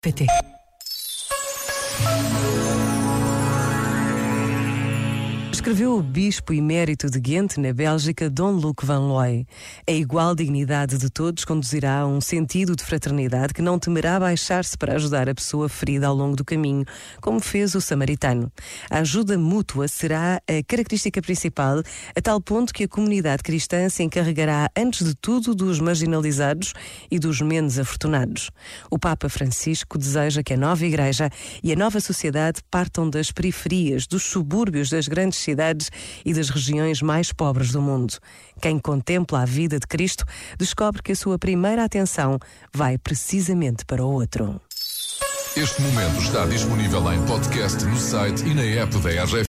pété. Escreveu o bispo emérito de Ghent, na Bélgica, Dom Luc van Looy. A igual dignidade de todos conduzirá a um sentido de fraternidade que não temerá baixar-se para ajudar a pessoa ferida ao longo do caminho, como fez o samaritano. A ajuda mútua será a característica principal, a tal ponto que a comunidade cristã se encarregará, antes de tudo, dos marginalizados e dos menos afortunados. O Papa Francisco deseja que a nova Igreja e a nova sociedade partam das periferias, dos subúrbios das grandes cidades cidades e das regiões mais pobres do mundo. Quem contempla a vida de Cristo descobre que a sua primeira atenção vai precisamente para o outro. Este momento está disponível em podcast no site e na app da RGF.